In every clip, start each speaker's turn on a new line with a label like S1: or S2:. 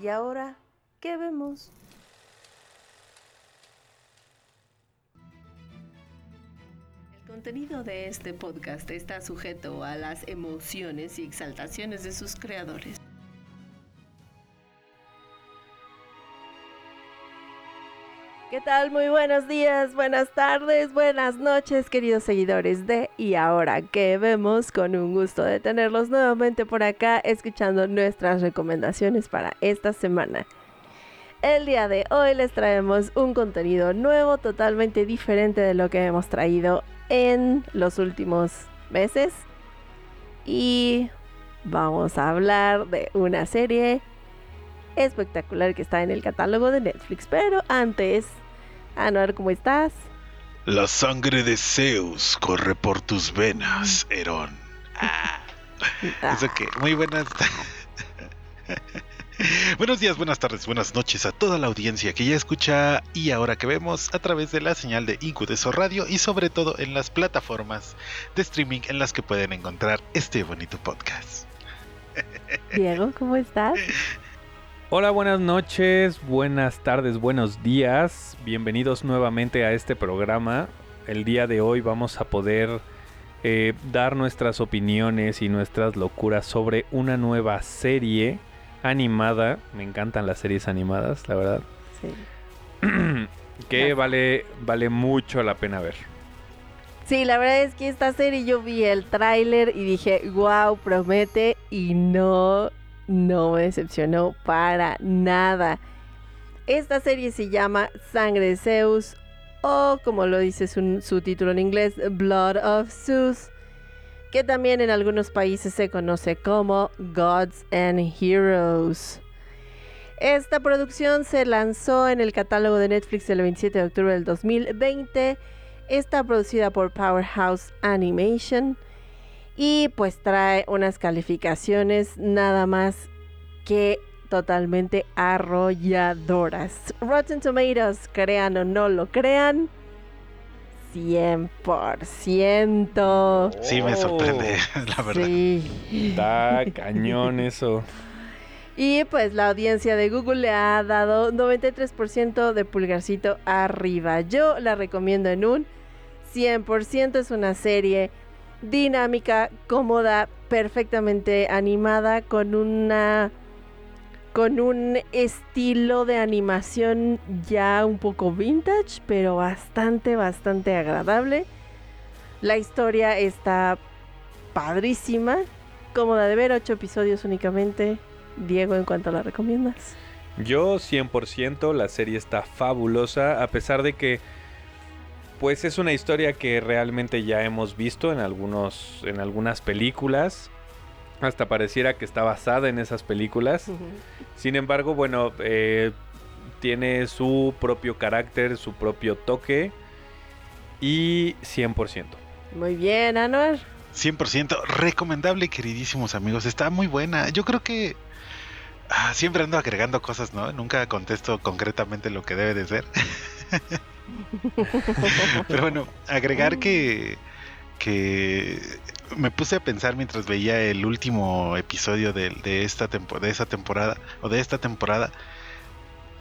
S1: ¿Y ahora qué vemos? El contenido de este podcast está sujeto a las emociones y exaltaciones de sus creadores. ¿Qué tal? Muy buenos días, buenas tardes, buenas noches, queridos seguidores de Y ahora que vemos, con un gusto de tenerlos nuevamente por acá escuchando nuestras recomendaciones para esta semana. El día de hoy les traemos un contenido nuevo, totalmente diferente de lo que hemos traído en los últimos meses. Y vamos a hablar de una serie espectacular que está en el catálogo de Netflix. Pero antes, Anuar, ¿cómo estás?
S2: La sangre de Zeus corre por tus venas, Herón. Ah, ¿Eso qué? Muy buenas. Buenos días, buenas tardes, buenas noches a toda la audiencia que ya escucha y ahora que vemos a través de la señal de Incudeso Radio y sobre todo en las plataformas de streaming en las que pueden encontrar este bonito podcast.
S1: Diego, ¿cómo estás?
S3: Hola, buenas noches, buenas tardes, buenos días. Bienvenidos nuevamente a este programa. El día de hoy vamos a poder eh, dar nuestras opiniones y nuestras locuras sobre una nueva serie animada. Me encantan las series animadas, la verdad.
S1: Sí.
S3: que vale, vale mucho la pena ver.
S1: Sí, la verdad es que esta serie yo vi el tráiler y dije, wow, promete y no, no me decepcionó para nada. Esta serie se llama Sangre de Zeus o como lo dice su, título en inglés, Blood of Zeus, que también en algunos países se conoce como Gods and Heroes. Esta producción se lanzó en el catálogo de Netflix el 27 de octubre del 2020. Está producida por Powerhouse Animation y pues trae unas calificaciones nada más que totalmente arrolladoras. Rotten Tomatoes, crean o no lo crean, 100%.
S2: Sí, me sorprende, la verdad.
S1: Sí.
S3: Está cañón eso.
S1: Y pues la audiencia de Google le ha dado 93% de pulgarcito arriba. Yo la recomiendo en un 100%. Es una serie dinámica, cómoda, perfectamente animada, con una con un estilo de animación ya un poco vintage, pero bastante, bastante agradable. La historia está padrísima, cómoda de ver, 8 episodios únicamente. Diego, ¿en cuánto la recomiendas?
S3: Yo 100%, la serie está fabulosa, a pesar de que pues es una historia que realmente ya hemos visto en algunos en algunas películas. Hasta pareciera que está basada en esas películas. Sin embargo, bueno, eh, tiene su propio carácter, su propio toque y 100%.
S1: Muy bien, Anuar.
S2: 100% recomendable, queridísimos amigos. Está muy buena. Yo creo que ah, siempre ando agregando cosas, ¿no? Nunca contesto concretamente lo que debe de ser. Pero bueno, agregar que, que me puse a pensar mientras veía el último episodio de, de esta tempo- de esa temporada, o de esta temporada,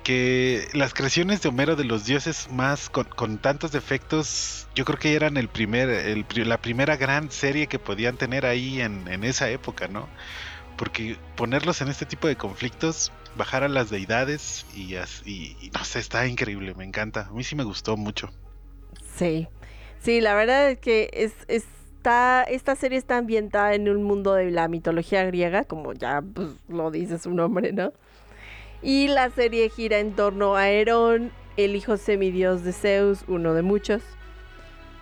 S2: que las creaciones de Homero de los dioses más con, tantos defectos, yo creo que eran el primer, el la primera gran serie que podían tener ahí en, en esa época, ¿no? Porque ponerlos en este tipo de conflictos, bajar a las deidades y, as- y- y no sé, está increíble, me encanta. A mí sí me gustó mucho.
S1: Sí, sí, la verdad es que es, está, esta serie está ambientada en un mundo de la mitología griega, como ya pues, lo dice su nombre, ¿no? Y la serie gira en torno a Herón, el hijo semidios de Zeus, uno de muchos,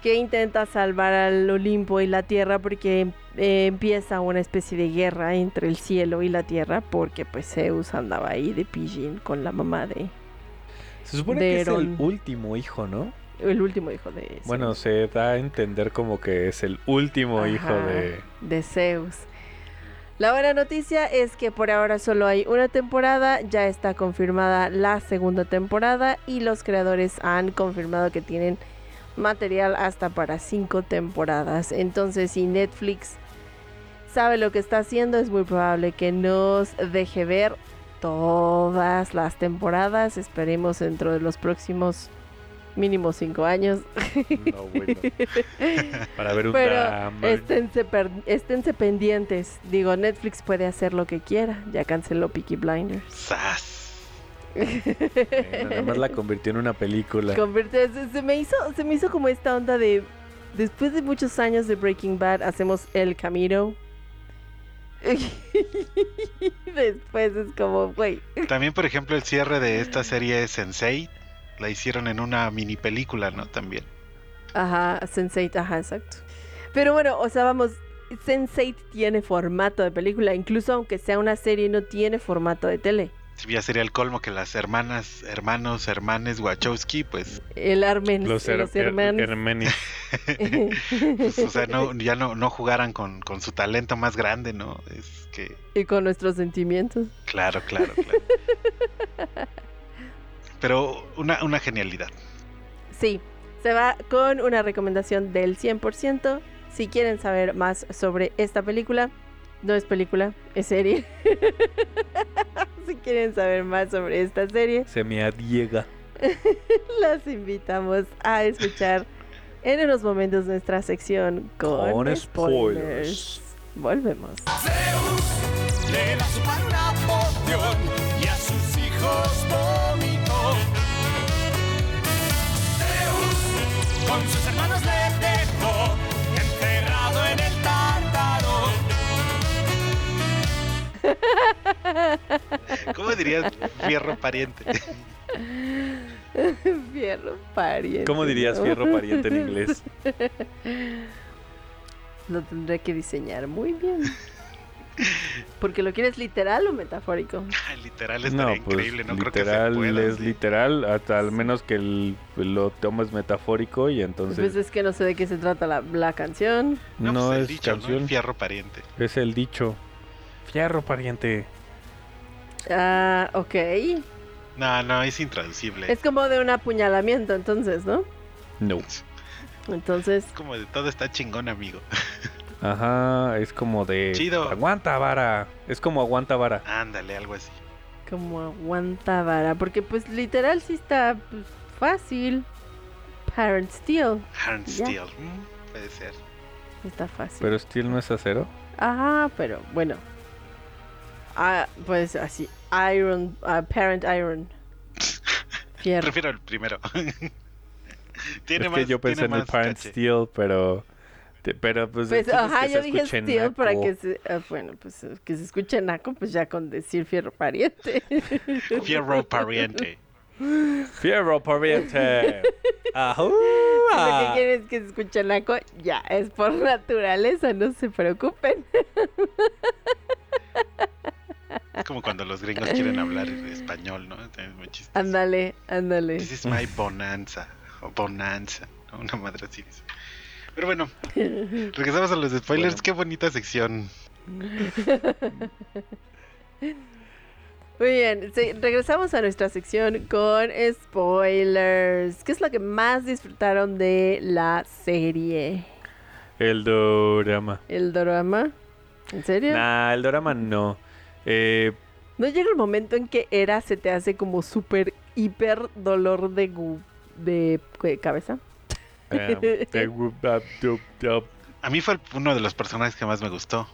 S1: que intenta salvar al Olimpo y la Tierra porque eh, empieza una especie de guerra entre el cielo y la tierra porque pues Zeus andaba ahí de pillín con la mamá de
S3: Se supone
S1: de
S3: que es el último hijo, ¿no?
S1: el último hijo de Zeus.
S3: Bueno, se da a entender como que es el último hijo de...
S1: de Zeus. La buena noticia es que por ahora solo hay una temporada, ya está confirmada la segunda temporada y los creadores han confirmado que tienen material hasta para cinco temporadas. Entonces, si Netflix sabe lo que está haciendo, es muy probable que nos deje ver todas las temporadas. Esperemos dentro de los próximos mínimo cinco años.
S3: No, bueno. Para ver un
S1: Pero
S3: drama.
S1: esténse, per- esténse pendientes. Digo, Netflix puede hacer lo que quiera. Ya canceló Peaky Blinders.
S2: ¡Sas!
S3: Bueno, nada más la convirtió en una película.
S1: Convierte- se, se me hizo, se me hizo como esta onda de. Después de muchos años de Breaking Bad, hacemos El Camino. Después es como, güey.
S2: También, por ejemplo, el cierre de esta serie es Sensei. La hicieron en una mini película, ¿no? También.
S1: Ajá, Sense8, ajá, exacto. Pero bueno, o sea, vamos. Sense8 tiene formato de película, incluso aunque sea una serie, no tiene formato de tele.
S2: Si ya sería el colmo que las hermanas, hermanos, hermanes Wachowski, pues,
S1: El Armen,
S3: Los,
S1: los,
S3: her- her-
S1: hermanos.
S3: hermenis.
S2: pues, o sea, no, ya no, no jugaran con, con su talento más grande, ¿no? Es que,
S1: y con nuestros sentimientos.
S2: claro, claro, claro. Pero una, una genialidad.
S1: Sí, se va con una recomendación del 100%. Si quieren saber más sobre esta película, no es película, es serie. si quieren saber más sobre esta serie,
S3: Se me adiega.
S1: las invitamos a escuchar en unos momentos nuestra sección con,
S3: Con
S1: spoilers.
S3: spoilers.
S1: Volvemos.
S4: Zeus le da su padre una poción y a sus hijos vómito. Zeus con sus hermanos le
S2: ¿Cómo dirías fierro pariente?
S1: Fierro pariente.
S3: ¿Cómo dirías
S1: ¿no?
S3: fierro pariente en inglés?
S1: Lo tendré que diseñar muy bien. Porque lo quieres literal o metafórico.
S2: literal
S3: No,
S2: estaría
S3: pues
S2: increíble, no creo que se
S3: literal
S2: pueda.
S3: es
S2: sí.
S3: literal, hasta al menos que el- lo tomes metafórico y entonces
S1: Pues es que no sé de qué se trata la, la canción.
S3: no,
S2: No, pues el
S3: es
S2: dicho, ¿no? El
S3: canción,
S2: fierro pariente.
S3: es el dicho. Fierro pariente.
S1: Ah, ok.
S2: No, no, es intraducible.
S1: Es como de un apuñalamiento, entonces, ¿no?
S3: No.
S1: Entonces,
S2: Es como de todo está chingón, amigo.
S3: Ajá, es como de
S2: Chido.
S3: aguanta vara. Es como aguanta vara.
S2: Ándale, algo así.
S1: como aguanta vara. Porque, pues, literal sí está pues, fácil. Parent Steel. Ya.
S2: Steel. mm, puede ser.
S1: Está fácil.
S3: Pero Steel no es acero.
S1: Ajá, pero bueno. Ah, pues así. Iron. ah, parent Iron. Fierro.
S2: Prefiero el primero. tiene
S3: es
S2: más,
S3: que yo pensé
S2: tiene
S3: en el
S2: más
S3: Parent
S2: caché.
S3: Steel, pero te- pero pues,
S1: Pues,
S3: es
S1: ajá,
S3: que
S1: yo
S3: se
S1: dije
S3: escuche
S1: Steel para
S3: naco.
S1: que se. ah, bueno, pues que se escuche naco, pues ya con decir fierro pariente.
S2: Fierro pariente.
S3: Fierro pariente. Ajú,
S1: Lo que
S3: ah.
S1: quieren es que se escuche naco, ya, es por naturaleza, no se preocupen.
S2: Como cuando los gringos quieren hablar español, ¿no? Es muy chistoso.
S1: Ándale, ándale.
S2: This is my bonanza. O bonanza. ¿no? Una madre así dice. Pero bueno, regresamos a los spoilers.
S3: Bueno.
S2: Qué bonita sección.
S1: Muy bien, sí, regresamos a nuestra sección con spoilers. ¿Qué es lo que más disfrutaron de la serie?
S3: El dorama.
S1: ¿El drama? ¿En serio?
S3: Nah, el dorama no. Eh,
S1: ¿No llega el momento en que Era se te hace como súper hiper dolor de, gu- de, de cabeza?
S3: dup.
S2: A mí fue uno de los personajes que más me gustó.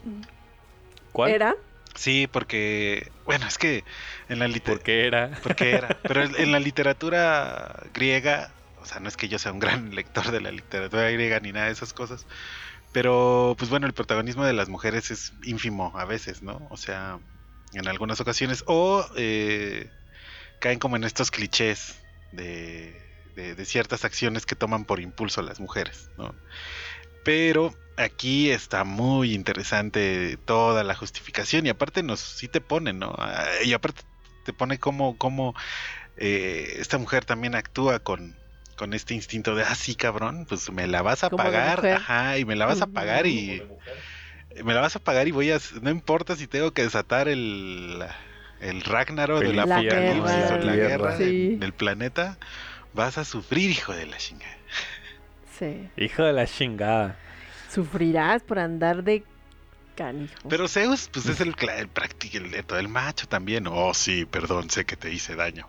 S3: ¿Cuál?
S1: ¿Era?
S2: Sí, porque, bueno, es que en la
S3: ¿Por
S2: literatura...
S3: qué era?
S2: Porque era. Pero en la literatura griega, o sea, no es que yo sea un gran lector de la literatura griega ni nada de esas cosas, pero pues bueno, el protagonismo de las mujeres es ínfimo a veces, ¿no? O sea, en algunas ocasiones, o eh, caen como en estos clichés de, de- de ciertas acciones que toman por impulso las mujeres, ¿no? Pero aquí está muy interesante toda la justificación y aparte nos sí te pone, ¿no? Ah, Y aparte te pone cómo, cómo eh, esta mujer también actúa con, con este instinto de, ah, sí, cabrón, pues me la vas a pagar, ajá, y me la vas a pagar y me la vas a pagar y voy a, no importa si tengo que desatar el, el Ragnarok del
S3: La
S2: apocalipsis
S1: guerra.
S2: o la guerra
S1: Sí.
S2: del, del planeta, vas a sufrir, hijo de la chingada.
S1: Sí.
S3: Hijo de la chingada.
S1: Sufrirás por andar de canijo.
S2: Pero Zeus, pues es el, práctico, el, el, el macho también. Oh, sí, perdón, sé que te hice daño.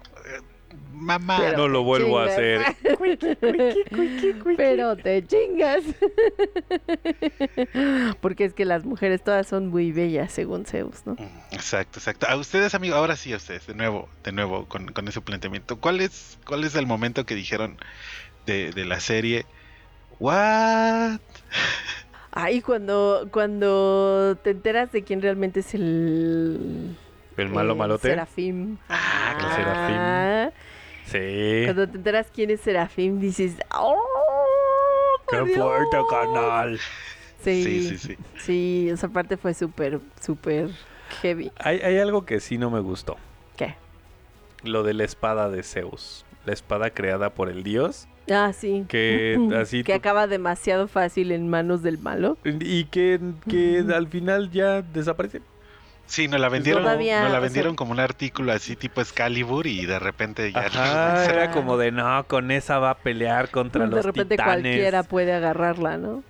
S2: Mamá,
S1: Pero
S3: no lo vuelvo a hacer.
S1: Pero te chingas. Porque es que las mujeres todas son muy bellas, según Zeus, ¿no?
S2: Mm, Exacto, exacto. A ustedes, amigos, ahora sí a ustedes, de nuevo, de nuevo, con, con ese planteamiento. ¿Cuál es, ¿Cuál es el momento que dijeron de, de la serie? ¿What?
S1: Ahí cuando, cuando te enteras de quién realmente es el...
S3: El malo
S1: el
S3: malote.
S1: Serafín.
S2: Ah,
S3: el
S1: Ajá.
S3: Sí.
S1: Cuando te enteras quién es Serafín, dices... ¡Oh!
S3: ¡Qué fuerte,
S1: Dios".
S3: canal!
S1: Sí,
S2: Sí,
S1: sí,
S2: sí, sí.
S1: esa parte fue súper, súper heavy.
S3: Hay, hay algo que sí no me gustó.
S1: ¿Qué?
S3: Lo de la espada de Zeus. La espada creada por el dios.
S1: Ah, sí.
S3: Que así
S1: Que acaba demasiado fácil en manos del malo.
S3: Y que, que al final ya desaparece.
S2: Sí, nos la vendieron,
S1: Todavía,
S2: nos
S1: o
S2: la
S1: sea-
S2: vendieron como un artículo así tipo Excalibur y de repente ya...
S3: Ajá, era como de no, con esa va a pelear contra
S1: de
S3: los
S1: repente
S3: titanes.
S1: cualquiera puede agarrarla, ¿no?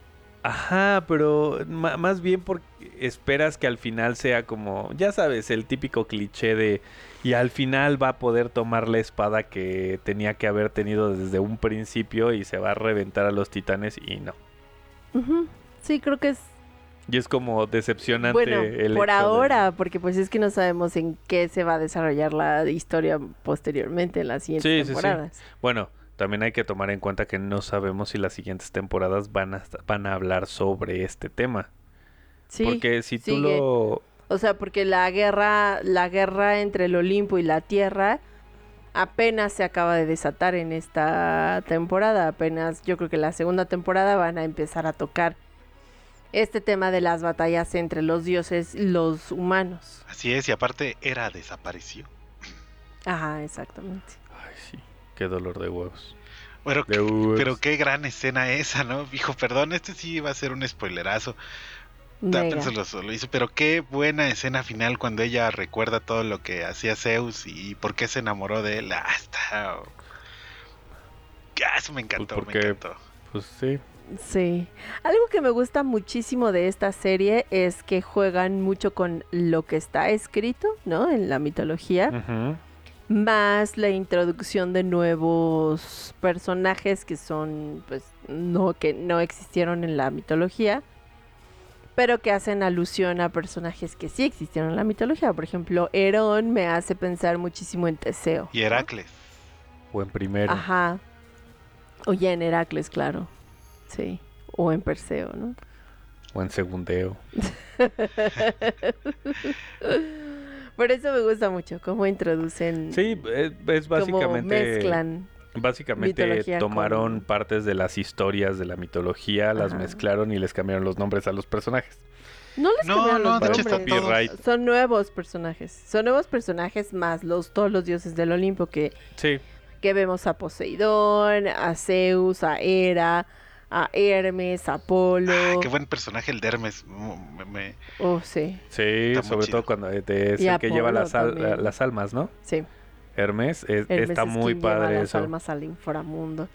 S3: Ajá, pero más bien porque esperas que al final sea como, ya sabes, el típico cliché de y al final va a poder tomar la espada que tenía que haber tenido desde un principio y se va a reventar a los titanes y no.
S1: Ujú. Sí, creo que es
S3: Y es como decepcionante
S1: bueno
S3: el
S1: por
S3: de-
S1: ahora, porque pues es que no sabemos en qué se va a desarrollar la historia posteriormente en las siguientes
S3: Sí, sí, sí.
S1: temporadas.
S3: Bueno, también hay que tomar en cuenta que no sabemos si las siguientes temporadas van a, van a hablar sobre este tema.
S1: Sí,
S3: Porque si tú
S1: sigue.
S3: lo...
S1: O sea, porque la guerra, la guerra entre el Olimpo y la Tierra apenas se acaba de desatar en esta temporada. Apenas, yo creo que la segunda temporada van a empezar a tocar este tema de las batallas entre los dioses y los humanos.
S2: Así es, y aparte era desapareció.
S1: Ajá, exactamente.
S3: Ay, sí, qué dolor de huevos.
S2: Bueno,
S3: De
S2: qué-
S3: huevos.
S2: pero qué gran escena esa, ¿no? Hijo, perdón, este sí va a ser un spoilerazo.
S1: Mega.
S2: Tápenselo, solo hizo, pero qué buena escena final cuando ella recuerda todo lo que hacía Zeus y por qué se enamoró de él. Ah, está. Ah, eso me encantó,
S3: Pues
S2: me
S3: porque-
S2: encantó.
S3: Pues sí.
S1: Sí. Algo que me gusta muchísimo de esta serie es que juegan mucho con lo que está escrito, ¿no? En la mitología. Más la introducción de nuevos personajes que son pues no que no existieron en la mitología pero que hacen alusión a personajes que sí existieron en la mitología por ejemplo Herón me hace pensar muchísimo en Teseo
S2: Y Heracles.
S3: O en primero.
S1: ajá o ya en Heracles claro sí o en Perseo no
S3: O en segundeo.
S1: por eso me gusta mucho cómo introducen
S3: Sí, es, es
S1: cómo
S3: básicamente...
S1: mezclan
S3: Básicamente
S1: mitología
S3: tomaron
S1: con-
S3: partes de las historias de la mitología, las
S1: Ajá.
S3: mezclaron y les cambiaron los nombres a los personajes.
S1: No les
S2: No,
S1: cambiaron
S2: no,
S1: los
S2: hecho
S1: nombres.
S2: están todos.
S3: Copyright.
S1: Son nuevos personajes. Son nuevos personajes más los todos los dioses del Olimpo que,
S3: Sí,
S1: que vemos a Poseidón, a Zeus, a Hera, a Hermes, a Apolo.
S2: Ah, qué buen personaje el de Hermes. Mm, me- me-
S1: Oh, sí,
S3: sí,
S2: Está
S3: sobre todo cuando es el que lleva las, al- las almas, ¿no?
S1: sí.
S3: Hermes, es-
S1: Hermes
S3: está
S1: es
S3: muy
S1: quien lleva
S3: padre
S1: las
S3: eso.
S1: almas al inframundo.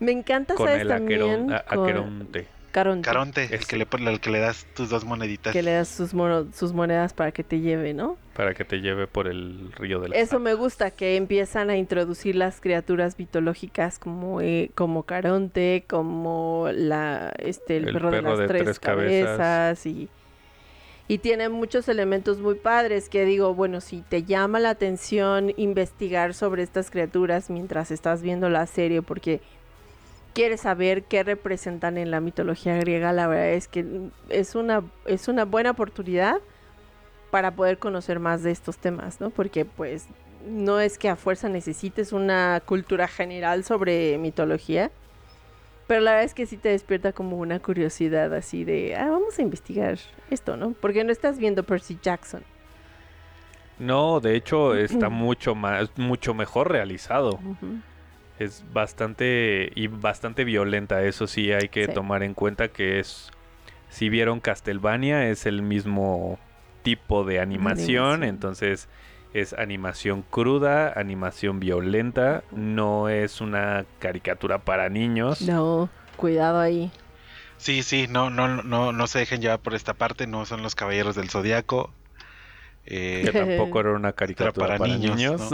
S1: Me encanta,
S3: Con
S1: ¿sabes?
S3: el
S1: También
S3: aquerón, a-
S1: con
S3: aqueronte.
S1: Caronte,
S2: Caronte, el que, le, pon- el que le das tus dos moneditas.
S1: que le das sus, mono- sus monedas para que te lleve, ¿no?
S3: Para que te lleve por el río de la
S1: Eso me gusta, que empiezan a introducir las criaturas mitológicas como, eh, como Caronte, como la, este, el,
S3: El
S1: perro, de las
S3: de
S1: tres,
S3: tres cabezas.
S1: cabezas. y, y tiene muchos elementos muy padres que digo, bueno, si te llama la atención investigar sobre estas criaturas mientras estás viendo la serie porque quieres saber qué representan en la mitología griega, la verdad es que es una, es una buena oportunidad para poder conocer más de estos temas, ¿no? Porque pues no es que a fuerza necesites una cultura general sobre mitología, Pero la verdad es que sí te despierta como una curiosidad así de, ah, vamos a investigar esto, ¿no? Porque no estás viendo Percy Jackson.
S3: No, de hecho está mucho más, mucho mejor realizado. Es bastante y bastante violenta, eso sí hay que
S1: Sí.
S3: tomar en cuenta que es si vieron Castlevania es el mismo tipo de animación,
S1: Animación.
S3: entonces es animación cruda, animación violenta, no es una caricatura para niños.
S1: No, cuidado ahí.
S2: Sí, sí, no, no, no, no se dejen llevar por esta parte, no son los caballeros del zodiaco. Eh,
S3: Que tampoco era una caricatura
S2: para
S3: para,
S2: niños,
S3: niños.
S2: ¿no?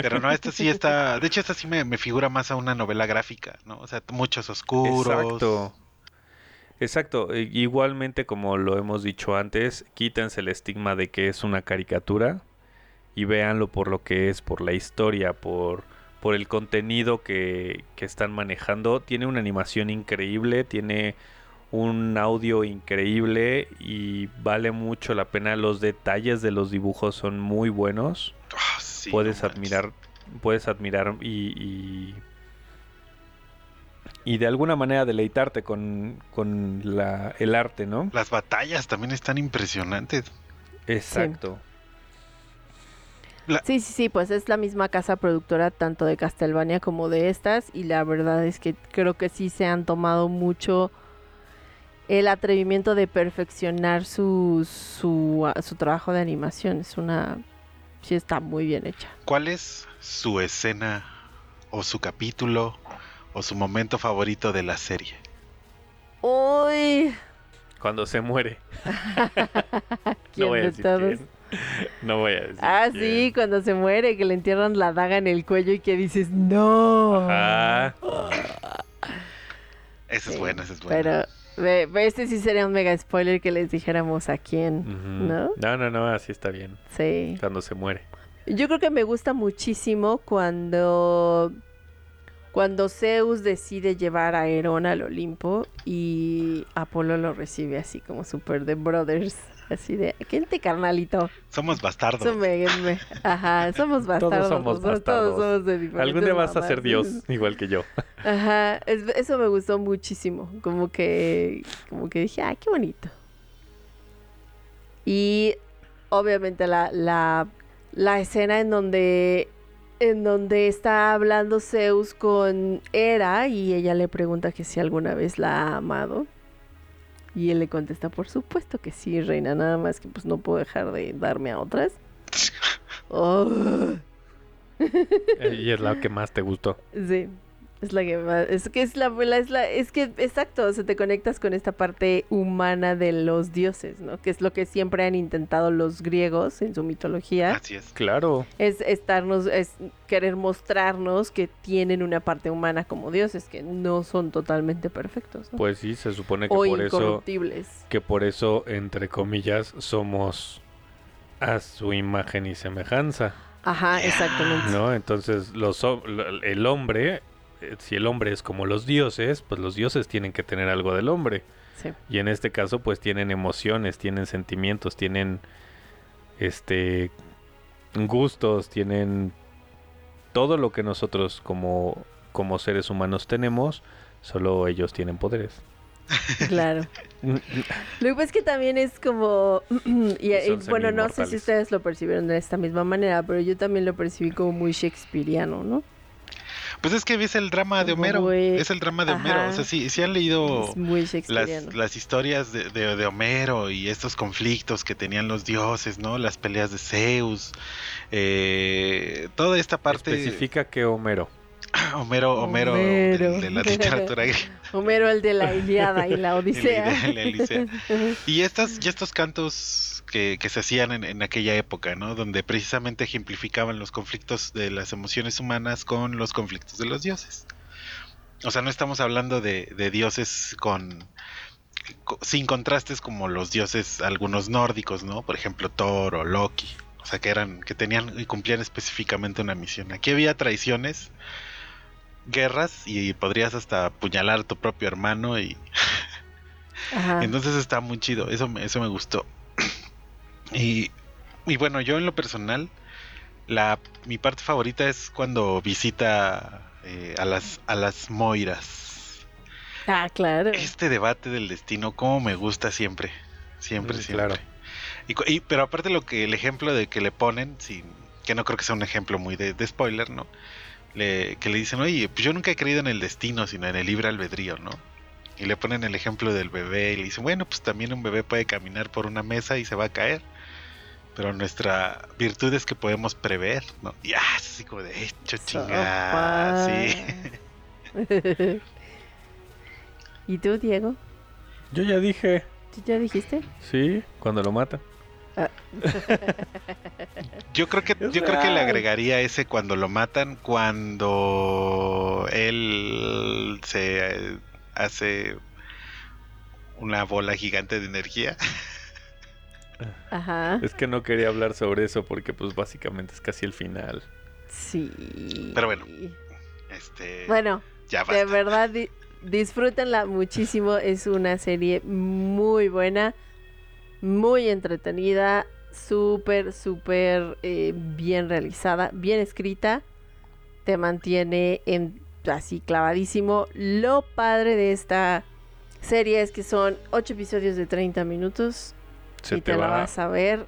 S2: pero no, esta sí está. De hecho, esta sí me, me figura más a una novela gráfica, ¿no? O sea, muchos oscuros.
S3: Exacto. Exacto. I- Igualmente, como lo hemos dicho antes, quítense el estigma de que es una caricatura y véanlo por lo que es, por la historia, por, por el contenido que, que están manejando. Tiene una animación increíble, tiene un audio increíble y vale mucho la pena. Los detalles de los dibujos son muy buenos.
S2: Ah, sí,
S3: puedes
S2: no manches.
S3: admirar, puedes admirar y, y, y de alguna manera deleitarte con, con la, el arte, ¿no?
S2: Las batallas también están impresionantes.
S3: Exacto.
S1: Sí, sí, sí, pues es la misma casa productora tanto de Castlevania como de estas y la verdad es que creo que sí se han tomado mucho el atrevimiento de perfeccionar su, su, ah, su trabajo de animación. Es una... sí está muy bien hecha.
S2: ¿Cuál es su escena o su capítulo o su momento favorito de la serie?
S1: Uy,
S3: Cuando se muere.
S1: ¿quién
S3: no voy a
S1: de
S3: decir
S1: todos?
S3: quién. No voy a decir
S1: Ah,
S3: quién.
S1: sí, cuando se muere, que le entierran la daga en el cuello y que dices, no.
S3: Ah,
S2: Esa es
S1: Sí,
S2: buena, esa es buena.
S1: Pero este sí sería un mega spoiler que les dijéramos a quién. ¿no?
S3: no, no, no, así está bien.
S1: Sí.
S3: Cuando se muere.
S1: Yo creo que me gusta muchísimo cuando cuando Zeus decide llevar a Herón al Olimpo y Apolo lo recibe así como super de brothers, así de, "Gente carnalito."
S2: Somos bastardos.
S1: Ajá, somos bastardos.
S3: somos
S1: nosotros
S3: bastardos.
S1: Todos somos de diferentes
S3: Algún día vas a ser Dios, igual que yo.
S1: Ajá, es- eso me gustó muchísimo. Como que, como que dije, ay, qué bonito. Y obviamente la, la, la escena en donde, en donde está hablando Zeus con Hera y ella le pregunta que si alguna vez la ha amado. Y él le contesta, por supuesto que sí, reina, nada más que pues no puedo dejar de darme a otras. Oh.
S3: Y es la que más te gustó.
S1: Sí, es la que más, es que es la, la- es la, es que exacto, o sea, te conectas con esta parte humana de los dioses, ¿no? Que es lo que siempre han intentado los griegos en su mitología,
S2: Así es.
S3: Claro.
S1: es estarnos, es querer mostrarnos que tienen una parte humana como dioses, que no son totalmente perfectos, ¿no?
S3: Pues sí, se supone que
S1: o
S3: por eso
S1: incorruptibles.
S3: que por eso, entre comillas, somos a su imagen y semejanza,
S1: Ajá, exactamente.
S3: ¿no? Entonces, los, el hombre, si el hombre es como los dioses, pues los dioses tienen que tener algo del hombre.
S1: Sí.
S3: Y en este caso, pues tienen emociones, tienen sentimientos, tienen, este, gustos, tienen todo lo que nosotros como, como seres humanos tenemos, solo ellos tienen poderes.
S1: Claro. Lo que pasa es que también es como, y, y
S3: Son
S1: bueno, no sé si ustedes lo percibieron de esta misma manera, pero yo también lo percibí como muy shakespeariano, ¿no?
S2: Pues es que ves el drama de Homero.
S1: muy-
S2: Es el drama de Homero. O sea, sí, sí han leído
S1: Es muy
S2: las, las historias de, de- de Homero y estos conflictos que tenían los dioses, ¿no? Las peleas de Zeus. eh, toda esta parte.
S3: Especifica que Homero.
S2: Homero, Homero,
S1: Homero.
S2: De, de la literatura griega.
S1: Homero, el de la Iliada y la Odisea.
S2: La. Y estas, y estos cantos que, que se hacían en, en aquella época, ¿no? Donde precisamente ejemplificaban los conflictos de las emociones humanas con los conflictos de los dioses. O sea, no estamos hablando de, de dioses con, co- sin contrastes como los dioses algunos nórdicos, ¿no? Por ejemplo, Thor o Loki. O sea, que eran, que tenían y cumplían específicamente una misión. Aquí había traiciones, guerras y podrías hasta apuñalar a tu propio hermano y
S1: Ajá.
S2: entonces está muy chido, eso me, eso me gustó. Y, y bueno, yo en lo personal, la, mi parte favorita es cuando visita eh, a, las, a las Moiras.
S1: Ah, claro.
S2: Este debate del destino, como me gusta siempre. Siempre,
S3: Mm,
S2: siempre.
S3: claro.
S2: Y, cu- y- pero aparte lo que el ejemplo de que le ponen, sin, que no creo que sea un ejemplo muy de, de spoiler, ¿no? Le, que le dicen, oye, pues yo nunca he creído en el destino, sino en el libre albedrío, ¿no? Y le ponen el ejemplo del bebé y le dicen, bueno, pues también un bebé puede caminar por una mesa y se va a caer. Pero nuestra virtud es que podemos prever, ¿no? Y ah, es así como de hecho chingada, sí.
S1: ¿Y tú, Diego?
S3: Yo ya dije,
S1: ¿Tú ya dijiste?
S3: sí, cuando lo matan.
S2: Yo creo que yo creo que le agregaría ese cuando lo matan, cuando él se eh, hace una bola gigante de energía.
S1: Ajá.
S3: Es que no quería hablar sobre eso porque pues básicamente es casi el final.
S1: Sí.
S2: Pero bueno. Este,
S1: Bueno,
S2: ya
S1: de verdad, di- disfrútenla muchísimo. Es una serie muy buena, muy entretenida, súper, súper eh, bien realizada, bien escrita. Te mantiene en, así clavadísimo. Lo padre de esta serie es que son 8 episodios de 30 minutos
S3: Se
S1: y
S3: te,
S1: te, la
S3: va.
S1: vas a ver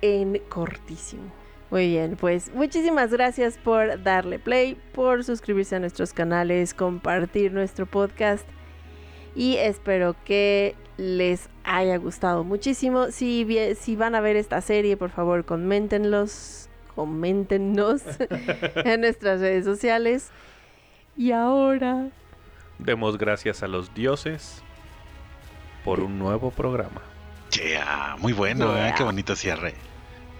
S1: en cortísimo. Muy bien, pues muchísimas gracias por darle play, por suscribirse a nuestros canales, compartir nuestro podcast y espero que les haya gustado muchísimo. Si, si van a ver esta serie, por favor, coméntenlos, coméntenos en nuestras redes sociales. Y ahora,
S3: Demos gracias a los dioses por un nuevo programa.
S2: Yeah, muy bueno, ¿eh? Qué bonito cierre.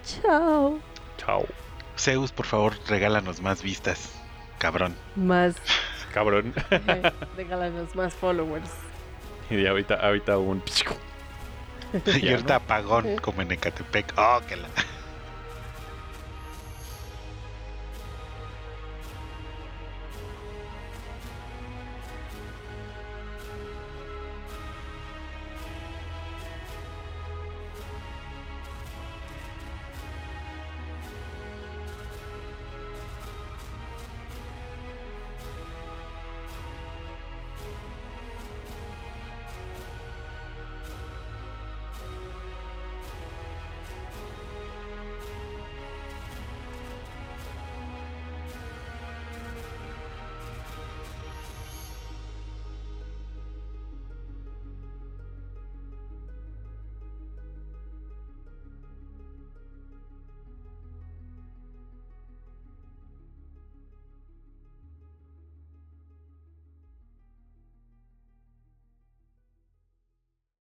S1: chao.
S3: Chao.
S2: Zeus, por favor, regálanos más vistas. Cabrón.
S1: Más,
S3: Cabrón.
S1: regálanos más followers.
S3: y ahorita, ahorita un...
S2: y ahorita apagón como en Ecatepec. Oh, que la.